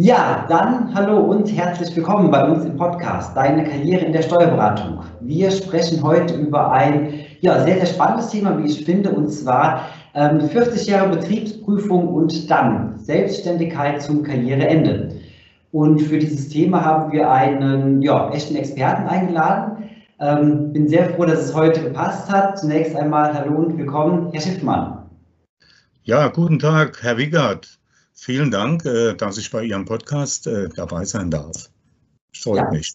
Ja, dann hallo und herzlich willkommen bei uns im Podcast Deine Karriere in der Steuerberatung. Wir sprechen heute über ein ja, sehr, sehr spannendes Thema, wie ich finde, und zwar ähm, 40 Jahre Betriebsprüfung und dann Selbstständigkeit zum Karriereende. Und für dieses Thema haben wir einen ja, echten Experten eingeladen. Ähm, bin sehr froh, dass es heute gepasst hat. Zunächst einmal hallo und willkommen, Herr Schiffmann. Ja, guten Tag, Herr Wiegert. Vielen Dank, äh, dass ich bei Ihrem Podcast äh, dabei sein darf. Freut ja, mich.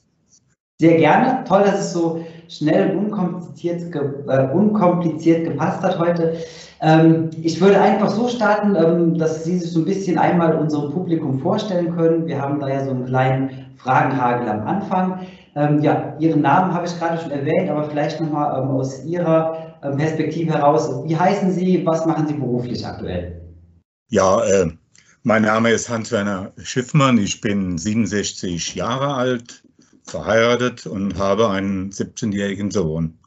Sehr gerne. Toll, dass es so schnell und unkompliziert, äh, unkompliziert gepasst hat heute. Ähm, ich würde einfach so starten, ähm, dass Sie sich so ein bisschen einmal unserem Publikum vorstellen können. Wir haben da ja so einen kleinen Fragenhagel am Anfang. Ähm, ja, Ihren Namen habe ich gerade schon erwähnt, aber vielleicht nochmal ähm, aus Ihrer ähm, Perspektive heraus. Wie heißen Sie? Was machen Sie beruflich aktuell? Ja, äh, mein Name ist Hans-Werner Schiffmann. Ich bin 67 Jahre alt, verheiratet und habe einen 17-jährigen Sohn.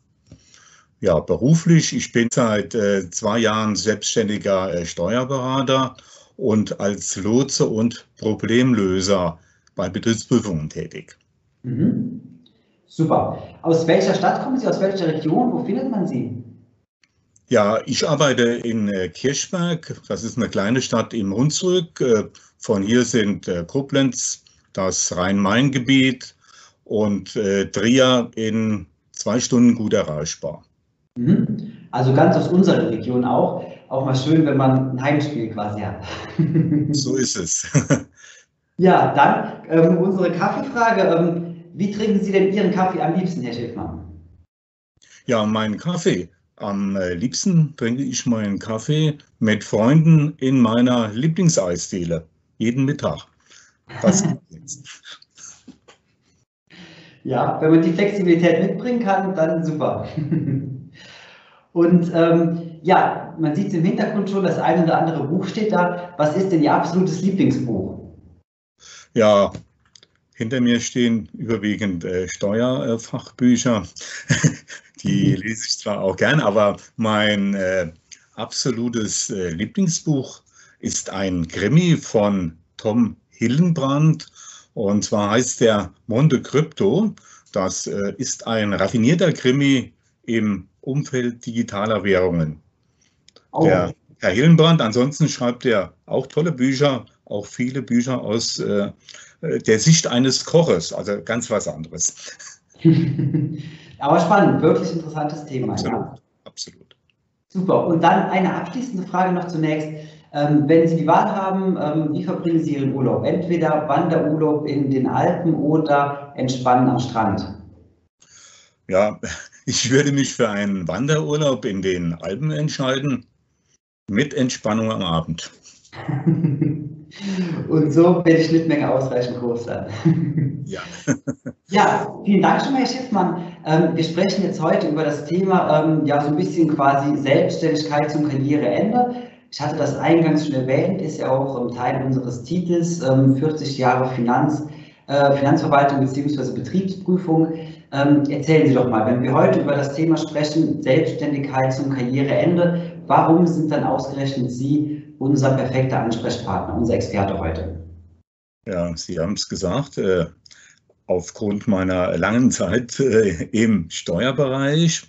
Ja, beruflich, ich bin seit äh, zwei Jahren selbstständiger äh, Steuerberater und als Lotse und Problemlöser bei Betriebsprüfungen tätig. Mhm. Super. Aus welcher Stadt kommen Sie? Aus welcher Region? Wo findet man Sie? Ja, ich arbeite in äh, Kirchberg. Das ist eine kleine Stadt im Hunsrück. Äh, von hier sind äh, Koblenz, das Rhein-Main-Gebiet und Trier in zwei Stunden gut erreichbar. Mhm. Also ganz aus unserer Region auch. Auch mal schön, wenn man ein Heimspiel quasi hat. So ist es. Ja, dann ähm, unsere Kaffeefrage. Ähm, wie trinken Sie denn Ihren Kaffee am liebsten, Herr Schiffmann? Ja, meinen Kaffee. Am äh, liebsten trinke ich meinen Kaffee mit Freunden in meiner Lieblingseisdiele. Jeden Mittag. Jetzt? Ja, wenn man die Flexibilität mitbringen kann, dann super. Und ähm, ja, man sieht es im Hintergrund schon, das eine oder andere Buch steht da. Was ist denn Ihr absolutes Lieblingsbuch? Ja, hinter mir stehen überwiegend äh, Steuerfachbücher. Die mhm. lese ich zwar auch gern, aber mein äh, absolutes äh, Lieblingsbuch ist ein Krimi von Tom Hillenbrand. Und zwar heißt der Monte Crypto. Das äh, ist ein raffinierter Krimi im Umfeld digitaler Währungen. Oh. Der Herr Hillenbrand, ansonsten schreibt er auch tolle Bücher, auch viele Bücher aus äh, der Sicht eines Koches, also ganz was anderes. Aber spannend, wirklich interessantes Thema. Absolut, ja. absolut. Super. Und dann eine abschließende Frage noch zunächst. Ähm, wenn Sie die Wahl haben, ähm, wie verbringen Sie Ihren Urlaub? Entweder Wanderurlaub in den Alpen oder Entspannen am Strand? Ja, ich würde mich für einen Wanderurlaub in den Alpen entscheiden, mit Entspannung am Abend. Und so wird die Schnittmenge ausreichend groß sein. Ja. ja, vielen Dank schon mal, Herr Schiffmann. Ähm, wir sprechen jetzt heute über das Thema, ähm, ja, so ein bisschen quasi Selbstständigkeit zum Karriereende. Ich hatte das eingangs schon erwähnt, ist ja auch Teil unseres Titels, 40 ähm, Jahre Finanz, äh, Finanzverwaltung bzw. Betriebsprüfung. erzählen Sie doch mal, wenn wir heute über das Thema sprechen, Selbstständigkeit zum Karriereende, warum sind dann ausgerechnet Sie unser perfekter Ansprechpartner, unser Experte heute. Ja, Sie haben es gesagt, äh, aufgrund meiner langen Zeit äh, im Steuerbereich,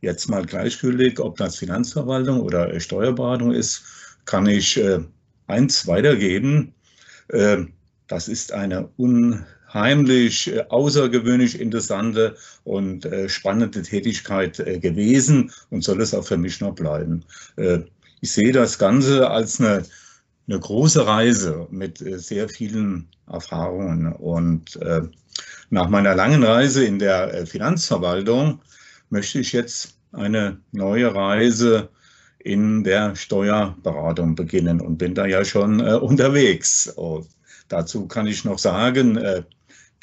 jetzt mal gleichgültig, ob das Finanzverwaltung oder äh, Steuerberatung ist, kann ich äh, eins weitergeben. Äh, das ist eine unheimlich außergewöhnlich interessante und spannende Tätigkeit gewesen und soll es auch für mich noch bleiben ich sehe das Ganze als eine, eine große Reise mit sehr vielen Erfahrungen. Und nach meiner langen Reise in der äh, Finanzverwaltung möchte ich jetzt eine neue Reise in der Steuerberatung beginnen und bin da ja schon äh, unterwegs. Und dazu kann ich noch sagen, äh,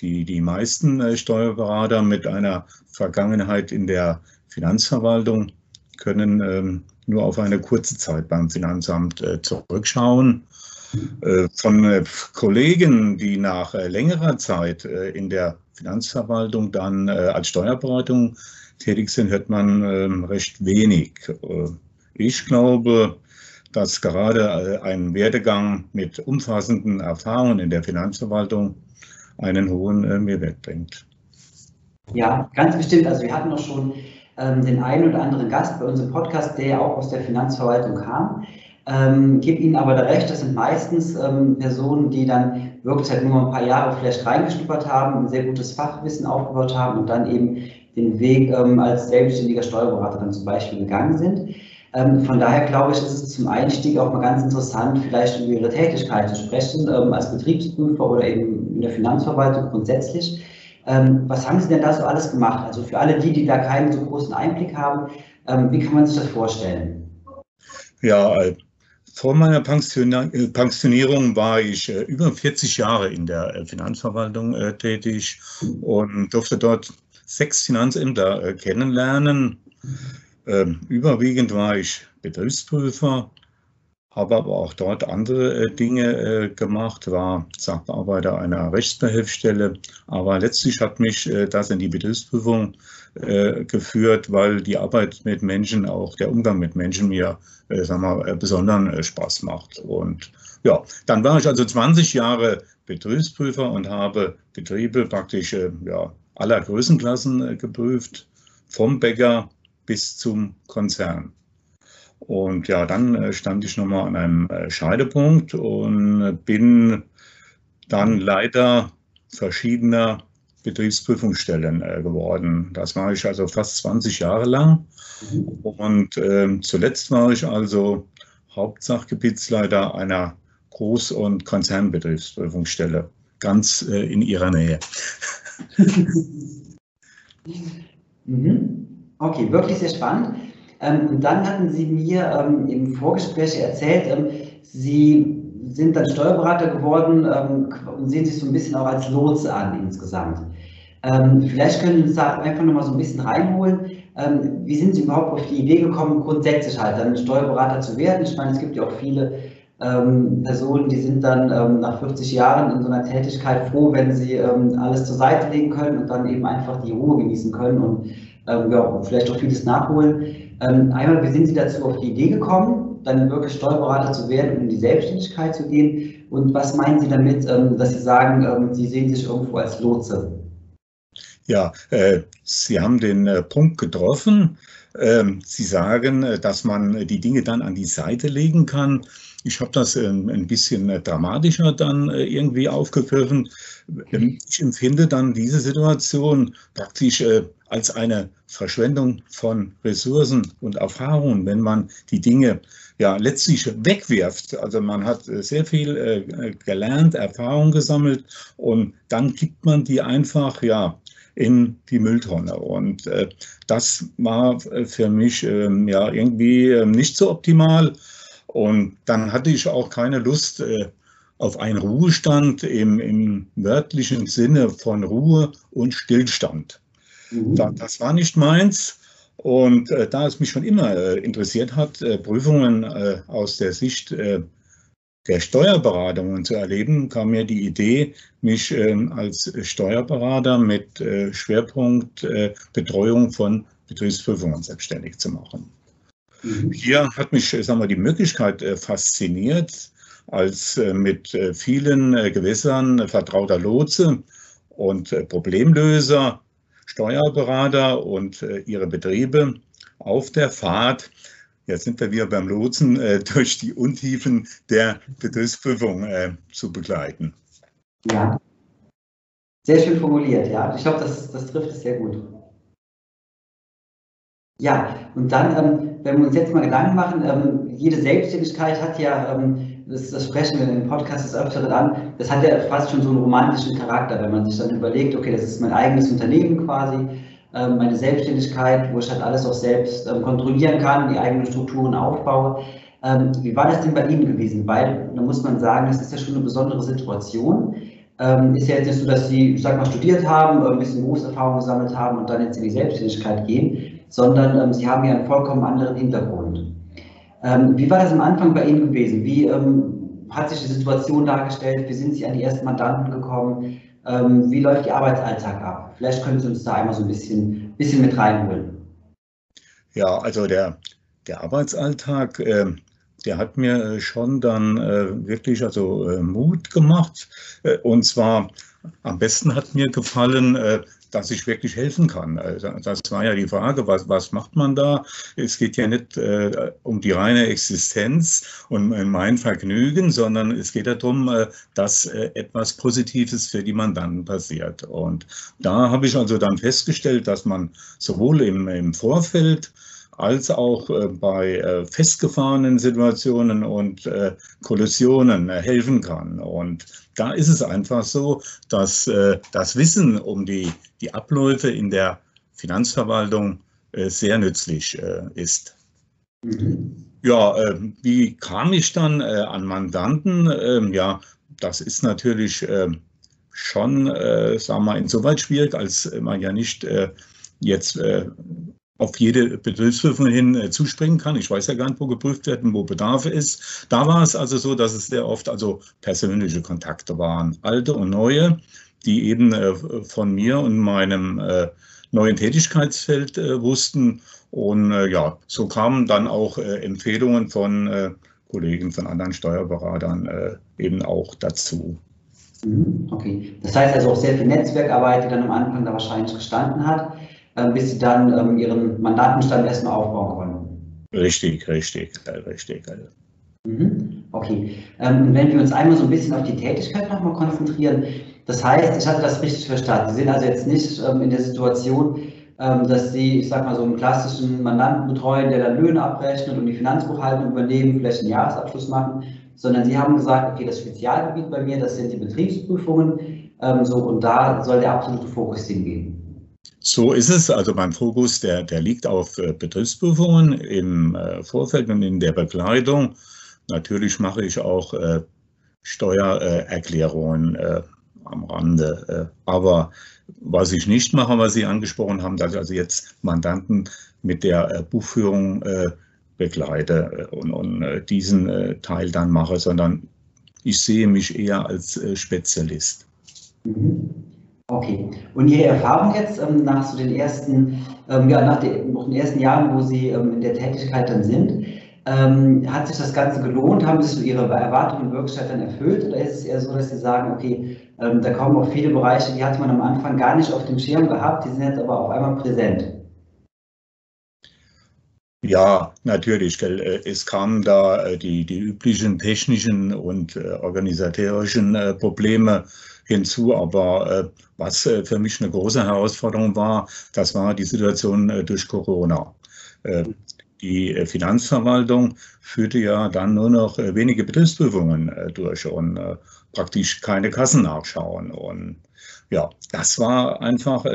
die, die meisten äh, Steuerberater mit einer Vergangenheit in der Finanzverwaltung, können ähm, nur auf eine kurze Zeit beim Finanzamt äh, zurückschauen. Äh, von äh, Kollegen, die nach äh, längerer Zeit in der Finanzverwaltung dann als Steuerberatung tätig sind, hört man ähm, recht wenig. ich glaube, dass gerade ein Werdegang mit umfassenden Erfahrungen in der Finanzverwaltung einen hohen Mehrwert bringt. Ja, ganz bestimmt. Also wir hatten auch schon ähm, den einen oder anderen Gast bei unserem Podcast, der ja auch aus der Finanzverwaltung kam. Ähm, gebe Ihnen aber da recht, das sind meistens ähm, Personen, die dann wirklich halt nur ein paar Jahre vielleicht reingeschnuppert haben, ein sehr gutes Fachwissen aufgebaut haben und dann eben den Weg ähm, als selbstständiger Steuerberater dann zum Beispiel gegangen sind. Ähm, von daher glaube ich, ist es zum Einstieg auch mal ganz interessant, vielleicht über Ihre Tätigkeit zu sprechen, ähm, als Betriebsprüfer oder eben in der Finanzverwaltung grundsätzlich. Ähm, was haben Sie denn da so alles gemacht? Also für alle die, die da keinen so großen Einblick haben, wie kann man sich das vorstellen? Ja, vor meiner äh, Pensionierung war ich äh, über 40 Jahre in der Finanzverwaltung tätig und durfte dort sechs Finanzämter kennenlernen ähm, überwiegend war ich Betriebsprüfer, habe aber auch dort andere äh, Dinge äh, gemacht, war Sachbearbeiter einer Rechtsbehelfsstelle. Aber letztlich hat mich äh, das in die Betriebsprüfung äh, geführt, weil die Arbeit mit Menschen, auch der Umgang mit Menschen mir äh, sagen wir, äh, besonderen Spaß macht. Und ja, dann war ich also 20 Jahre Betriebsprüfer und habe Betriebe praktisch ja, aller Größenklassen geprüft, vom Bäcker bis zum Konzern. Und ja, dann äh, stand ich nochmal an einem äh, Scheidepunkt und bin dann Leiter verschiedener Betriebsprüfungsstellen äh, geworden. Das war ich also fast 20 Jahre lang. Und äh, zuletzt war ich also Hauptsachgebietsleiter einer Groß- und Konzernbetriebsprüfungsstelle, ganz äh, in ihrer Nähe. mhm. Okay, wirklich sehr spannend. Ähm, und dann hatten Sie mir ähm, im Vorgespräch erzählt, ähm, Sie sind dann Steuerberater geworden und sehen sich so ein bisschen auch als Lotse an insgesamt. Vielleicht können Sie uns da einfach nochmal so ein bisschen reinholen. wie sind Sie überhaupt auf die Idee gekommen, grundsätzlich halt dann Steuerberater zu werden? Ich meine, es gibt ja auch viele Personen, die sind dann nach 40 Jahren in so einer Tätigkeit froh, wenn sie alles zur Seite legen können und dann eben einfach die Ruhe genießen können und ähm, ja, vielleicht auch vieles nachholen. Ähm, einmal, wie sind Sie dazu auf die Idee gekommen, dann wirklich Steuerberater zu werden und in die Selbstständigkeit zu gehen? Und was meinen Sie damit, ähm, dass Sie sagen, ähm, Sie sehen sich irgendwo als Lotse? Ja, äh, Sie haben den äh, Punkt getroffen. Ähm, Sie sagen, äh, dass man die Dinge dann an die Seite legen kann. Ich habe das ähm, ein bisschen dramatischer dann irgendwie aufgegriffen. Ähm, ich empfinde dann diese Situation praktisch als eine Verschwendung von Ressourcen und Erfahrungen, wenn man die Dinge ja letztlich wegwirft. Also man hat sehr viel gelernt, Erfahrung gesammelt und dann gibt man die einfach ja in die Mülltonne. Und das war für mich ähm, ja irgendwie nicht so optimal. Und dann hatte ich auch keine Lust äh, auf einen Ruhestand im, im wörtlichen Sinne von Ruhe und Stillstand. Mhm. Da, das war nicht meins. Und äh, da es mich schon immer äh, interessiert hat, äh, Prüfungen äh, aus der Sicht äh, der Steuerberatungen zu erleben, kam mir die Idee, mich ähm, als Steuerberater mit Schwerpunkt Betreuung von Betriebsprüfungen selbstständig zu machen. Mhm. Hier hat mich sagen wir, die Möglichkeit äh, fasziniert, als äh, mit äh, vielen Gewässern vertrauter Lotse und Problemlöser, Steuerberater und ihre Betriebe auf der Fahrt Jetzt sind wir wieder beim Lotsen, durch die Untiefen der Betriebsprüfung zu begleiten. Ja, sehr schön formuliert, ja. Ich glaube, das, das trifft es sehr gut. Ja, und dann, ähm, wenn wir uns jetzt mal Gedanken machen, ähm, jede Selbstständigkeit hat ja, ähm, das, das, sprechen wir in dem Podcast des Öfteren an, das hat ja fast schon so einen romantischen Charakter, wenn man sich dann überlegt, okay, das ist mein eigenes Unternehmen quasi, meine Selbstständigkeit, wo ich halt alles auch selbst ähm, kontrollieren kann, die eigenen Strukturen aufbaue. Ähm, wie war das denn bei Ihnen gewesen? Weil, da muss man sagen, das ist ja schon eine besondere Situation ähm, ist ja jetzt nicht so, dass Sie, ich sag mal, studiert haben, ein bisschen Berufserfahrung gesammelt haben und dann jetzt in die Selbstständigkeit gehen, sondern ähm, Sie haben ja einen vollkommen anderen Hintergrund. Ähm, wie war das am Anfang bei Ihnen gewesen? Wie ähm, hat sich die Situation dargestellt? Wie sind Sie an die ersten Mandanten gekommen? Ähm, wie läuft Ihr Arbeitsalltag ab? Vielleicht können Sie uns da einmal so ein bisschen, bisschen mit reinholen. Ja, also der, der Arbeitsalltag, äh, der hat mir schon dann äh, wirklich also äh, Mut gemacht. Äh, und zwar am besten hat mir gefallen, äh, dass ich wirklich helfen kann. Also das war ja die Frage, was, was macht man da? Es geht ja nicht äh, um die reine Existenz und mein Vergnügen, sondern es geht darum, äh, dass äh, etwas Positives für die Mandanten passiert. Und da habe ich also dann festgestellt, dass man sowohl im, im Vorfeld als auch äh, bei äh, festgefahrenen Situationen und äh, Kollisionen helfen kann. Und da ist es einfach so, dass das Wissen um die, die Abläufe in der Finanzverwaltung sehr nützlich ist. Mhm. Ja, wie kam ich dann an Mandanten? Ähm, ja, das ist natürlich schon, sagen wir, insoweit schwierig, als man ja nicht jetzt auf jede Betriebsprüfung hin äh, zuspringen kann. Ich weiß ja gar nicht, wo geprüft wird und wo Bedarf ist. Da war es also so, dass es sehr oft also persönliche Kontakte waren, alte und neue, die eben äh, von mir und meinem äh, neuen Tätigkeitsfeld wussten. Und ja, so kamen dann auch Empfehlungen von Kollegen von anderen Steuerberatern eben auch dazu. Mhm, okay, das heißt also auch sehr viel Netzwerkarbeit, die dann am Anfang da wahrscheinlich gestanden hat. Äh, bis sie dann ähm, ihren Mandatenstand erstmal aufbauen konnten. Richtig, richtig, richtig. Mhm. Okay. Ähm, wenn wir uns einmal so ein bisschen auf die Tätigkeit nochmal konzentrieren, das heißt, ich hatte das richtig verstanden. Sie sind also jetzt nicht ähm, in der Situation, ähm, dass Sie, ich sag mal, so einen klassischen Mandanten betreuen, der dann Löhne abrechnet und die Finanzbuchhaltung übernehmen, vielleicht einen Jahresabschluss machen, sondern Sie haben gesagt, okay, das Spezialgebiet bei mir, das sind die Betriebsprüfungen, ähm, so und da soll der absolute Fokus hingehen. So ist es. Also mein Fokus, der, der liegt auf äh, Betriebsprüfungen im äh, Vorfeld und in der Begleitung. Natürlich mache ich auch äh, Steuererklärungen am Rande. aber was ich nicht mache, was Sie angesprochen haben, dass ich also jetzt Mandanten mit der Buchführung begleite und, und diesen Teil dann mache, sondern ich sehe mich eher als Spezialist. Mhm. Okay. Und Ihre Erfahrung jetzt ähm, nach so den ersten, ähm, ja, nach den, den, ersten Jahren, wo Sie ähm, in der Tätigkeit dann sind, ähm, hat sich das Ganze gelohnt? Haben sich so Ihre Erwartungen in Wirklichkeit dann erfüllt? Oder ist es eher so, dass Sie sagen, okay, ähm, da kommen auch viele Bereiche, die hat man am Anfang gar nicht auf dem Schirm gehabt, die sind jetzt aber auf einmal präsent? Ja, natürlich. Äh, es kamen da äh, die, die üblichen technischen und äh, organisatorischen Probleme hinzu. Aber was für mich eine große Herausforderung war, das war die Situation durch Corona. Die Finanzverwaltung führte ja dann nur noch wenige Betriebsprüfungen durch und praktisch keine Kassen nachschauen. Und ja, das war einfach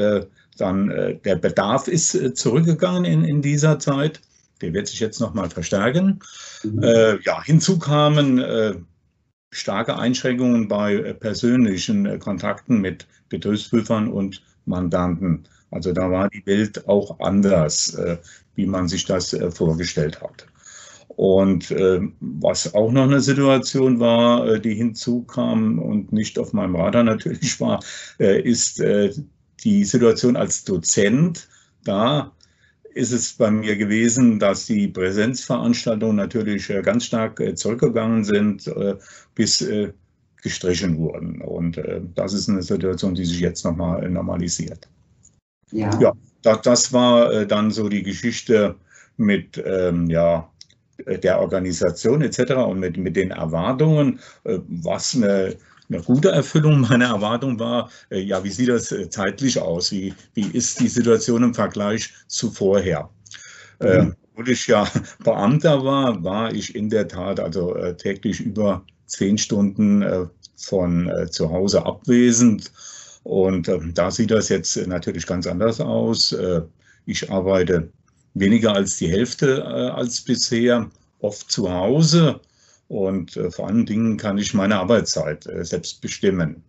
dann, der Bedarf ist zurückgegangen in, in dieser Zeit. Der wird sich jetzt nochmal verstärken. Mhm. Äh, ja, hinzu kamen äh, starke Einschränkungen bei äh, persönlichen äh, Kontakten mit Betriebsprüfern und Mandanten. Also da war die Welt auch anders, äh, wie man sich das vorgestellt hat. Und was auch noch eine Situation war, die hinzukam und nicht auf meinem Radar natürlich war, ist die Situation als Dozent. Da ist es bei mir gewesen, dass die Präsenzveranstaltungen natürlich äh, ganz stark äh, zurückgegangen sind, äh, bis gestrichen wurden. Und das ist eine Situation, die sich jetzt nochmal normalisiert. Ja, ja das, das war dann so die Geschichte mit ähm, ja, der Organisation etc. und mit, mit den Erwartungen, was eine eine gute Erfüllung meiner Erwartung war, äh, ja, wie sieht das äh, zeitlich aus? Wie, wie ist die Situation im Vergleich zu vorher? Äh, mhm. obwohl ich ja Beamter war, war ich in der Tat also täglich über zehn Stunden von zu Hause abwesend. Und ähm, da sieht das jetzt natürlich ganz anders aus. ich arbeite weniger als die Hälfte als bisher, oft zu Hause und äh, vor allen Dingen kann ich meine Arbeitszeit äh, selbst bestimmen.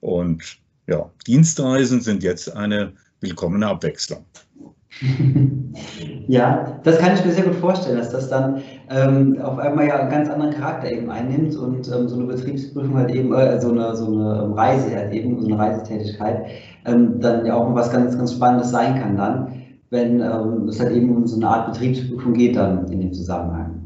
Und ja, Dienstreisen sind jetzt eine willkommene Abwechslung. Ja, das kann ich mir sehr gut vorstellen, dass das dann ähm, auf einmal ja einen ganz anderen Charakter eben einnimmt und ähm, so eine Betriebsprüfung halt eben, äh, so, eine, so eine Reise halt eben, so eine Reisetätigkeit, ähm, dann ja auch was ganz, ganz Spannendes sein kann dann, wenn ähm, es halt eben um so eine Art Betriebsprüfung geht dann in dem Zusammenhang.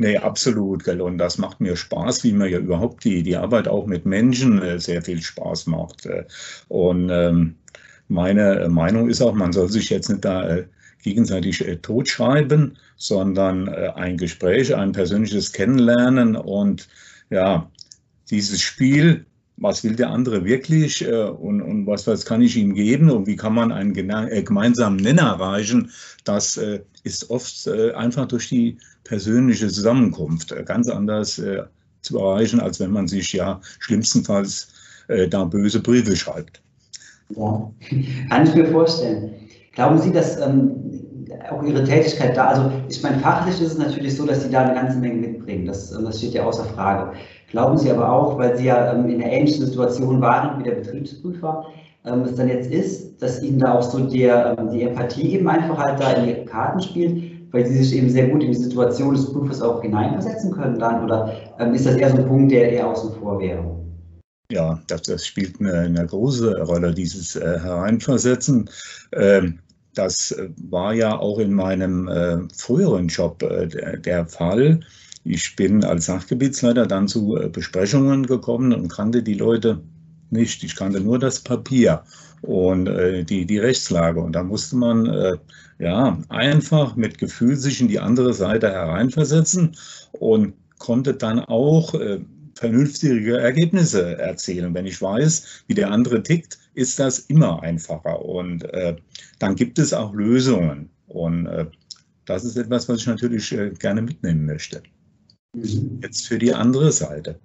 Nee, absolut, gell? Und das macht mir Spaß, wie mir ja überhaupt die, die Arbeit auch mit Menschen äh, sehr viel Spaß macht. Äh. Und ähm, meine Meinung ist auch, man soll sich jetzt nicht da äh, gegenseitig äh, totschreiben, sondern äh, ein Gespräch, ein persönliches Kennenlernen und ja, dieses Spiel, was will der andere wirklich und, und was, was kann ich ihm geben und wie kann man einen gemeinsamen Nenner erreichen, das ist oft einfach durch die persönliche Zusammenkunft ganz anders zu erreichen, als wenn man sich ja schlimmstenfalls da böse Briefe schreibt. Ja, kann ich mir vorstellen. Glauben Sie, dass ähm, auch Ihre Tätigkeit da, also ich meine, fachlich ist es natürlich so, dass Sie da eine ganze Menge mitbringen, das, das steht ja außer Frage. Glauben Sie aber auch, weil Sie ja ähm, in einer ähnlichen Situation waren wie der Betriebsprüfer, ähm, es dann jetzt ist, dass Ihnen da auch so der, ähm, die Empathie eben einfach halt da in die Karten spielt, weil Sie sich eben sehr gut in die Situation des Prüfers auch hineinversetzen können dann, oder ähm, ist das eher so ein Punkt, der eher außen vor wäre? Ja, das, das spielt eine, eine, große Rolle, dieses äh, Hereinversetzen. Ähm, das war ja auch in meinem äh, früheren Job äh, der, der, Fall. Ich bin als Sachgebietsleiter dann zu äh, Besprechungen gekommen und kannte die Leute nicht. Ich kannte nur das Papier und äh, die, die Rechtslage. Und da musste man äh, ja einfach mit Gefühl sich in die andere Seite hereinversetzen und konnte dann auch vernünftige Ergebnisse erzielen. Wenn ich weiß, wie der andere tickt, ist das immer einfacher. Und äh, dann gibt es auch Lösungen. Und äh, das ist etwas, was ich natürlich äh, gerne mitnehmen möchte. Mhm. Jetzt für die andere Seite.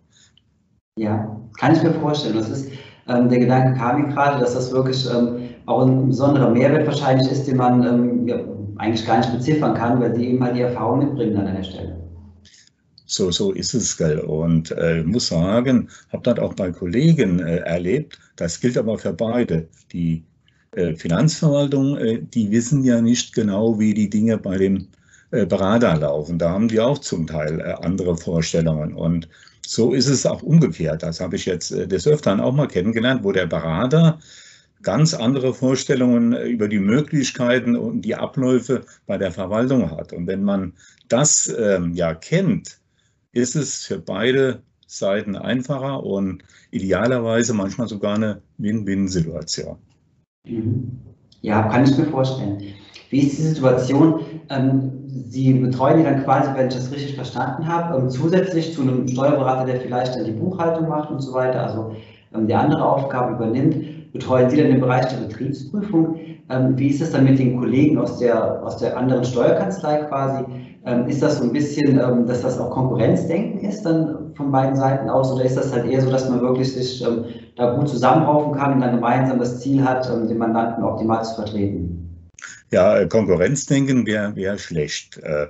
Ja, kann ich mir vorstellen. Das ist, ähm, der Gedanke kam mir gerade, dass das wirklich ähm, auch ein besonderer Mehrwert wahrscheinlich ist, den man ähm, ja, eigentlich gar nicht beziffern kann, weil sie eben halt die Erfahrung mitbringen an der Stelle. So, so ist es, gell. Und äh, muss sagen, habe das auch bei Kollegen äh, erlebt. Das gilt aber für beide. Die äh, Finanzverwaltung, äh, die wissen ja nicht genau, wie die Dinge bei dem Berater laufen. Da haben die auch zum Teil äh, andere Vorstellungen. Und so ist es auch umgekehrt. Das habe ich jetzt des Öfteren auch mal kennengelernt, wo der Berater ganz andere Vorstellungen über die Möglichkeiten und die Abläufe bei der Verwaltung hat. Und wenn man das ähm, ja kennt, ist es für beide Seiten einfacher und idealerweise manchmal sogar eine Win-Win-Situation. Mhm. Ja, kann ich mir vorstellen. Wie ist die Situation? Ähm, Sie betreuen die dann quasi, wenn ich das richtig verstanden habe, ähm, zusätzlich zu einem Steuerberater, der vielleicht dann die Buchhaltung macht und so weiter, also ähm, der andere Aufgaben übernimmt, betreuen Sie dann den Bereich der Betriebsprüfung. Ähm, wie ist es dann mit den Kollegen aus der, aus der anderen Steuerkanzlei quasi? Ist das so ein bisschen, dass das auch Konkurrenzdenken ist dann von beiden Seiten aus oder ist das halt eher so, dass man wirklich sich da gut zusammenraufen kann und dann gemeinsam das Ziel hat, den Mandanten optimal zu vertreten? Ja, äh, Konkurrenzdenken wäre wär schlecht. Äh,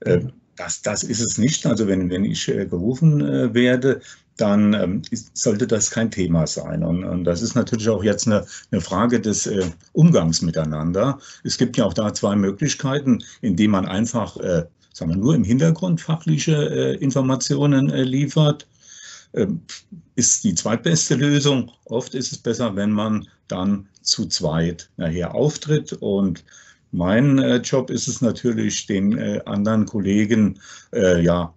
äh, das, das ist es nicht. Also wenn, wenn ich gerufen werde, dann ähm, ist, sollte das kein Thema sein. Und, und, das ist natürlich auch jetzt eine, eine Frage des äh, Umgangs miteinander. Es gibt ja auch da zwei Möglichkeiten, indem man einfach, äh, sagen wir, nur im Hintergrund fachliche äh, Informationen liefert. Ähm, ist die zweitbeste Lösung. Oft ist es besser, wenn man dann zu zweit nachher auftritt und mein äh, Job ist es natürlich, den äh, anderen Kollegen ja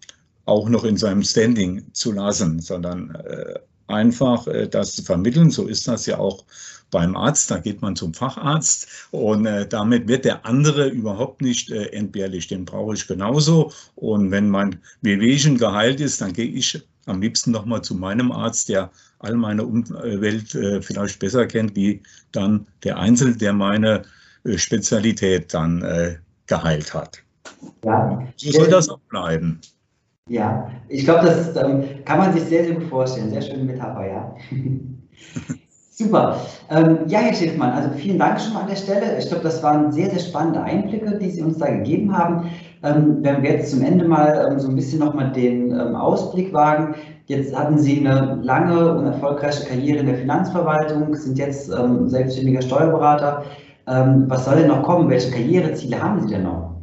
auch noch in seinem Standing zu lassen, sondern äh, einfach äh, das zu vermitteln. So ist das ja auch beim Arzt. Da geht man zum Facharzt und äh, damit wird der andere überhaupt nicht äh, entbehrlich. Den brauche ich genauso. Und wenn mein Wehwehchen geheilt ist, dann gehe ich am liebsten nochmal zu meinem Arzt, der all meine Umwelt äh, vielleicht besser kennt, wie dann der Einzelne, der meine äh, Spezialität dann äh, geheilt hat. Ja. So soll das auch bleiben. Ja, ich glaube, das ähm, kann man sich sehr, sehr gut vorstellen. Sehr schöne Metapher, ja. Super. Ähm, ja, Herr Schiffmann, also vielen Dank schon mal an der Stelle. Ich glaube, das waren sehr, sehr spannende Einblicke, die Sie uns da gegeben haben. Ähm, wenn wir jetzt zum Ende mal ähm, so ein bisschen nochmal den ähm, Ausblick wagen. Jetzt hatten Sie eine lange und erfolgreiche Karriere in der Finanzverwaltung, sind jetzt ähm, selbstständiger Steuerberater. Ähm, was soll denn noch kommen? Welche Karriereziele haben Sie denn noch?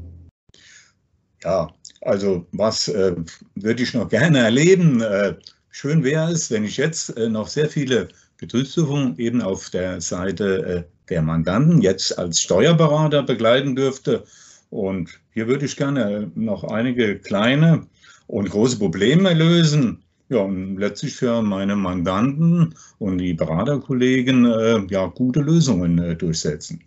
Ja, also was äh, würde ich noch gerne erleben? Äh, schön wäre es, wenn ich jetzt äh, noch sehr viele Betriebsprüfungen eben auf der Seite äh, der Mandanten jetzt als Steuerberater begleiten dürfte. Und hier würde ich gerne noch einige kleine und große Probleme lösen. Ja, und letztlich für meine Mandanten und die Beraterkollegen äh, ja, gute Lösungen äh, durchsetzen.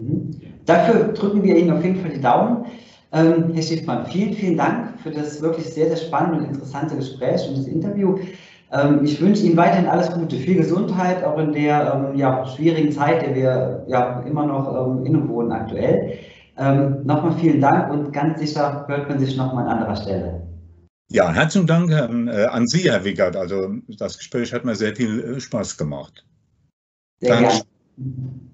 Mhm. Dafür drücken wir Ihnen auf jeden Fall die Daumen. Ähm, Herr Schiffmann, vielen, vielen Dank für das wirklich sehr, sehr spannende und interessante Gespräch und das Interview. Ähm, ich wünsche Ihnen weiterhin alles Gute, viel Gesundheit, auch in der ähm, ja, schwierigen Zeit, der wir ja immer noch ähm, innewohnen aktuell. Ähm, nochmal vielen Dank und ganz sicher hört man sich nochmal an anderer Stelle. Ja, herzlichen Dank an, äh, an Sie, Herr Wickert. Also das Gespräch hat mir sehr viel äh, Spaß gemacht. Sehr Danke. gerne.